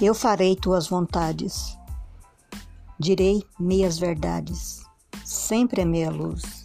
Eu farei tuas vontades. Direi meias verdades. Sempre é meia luz.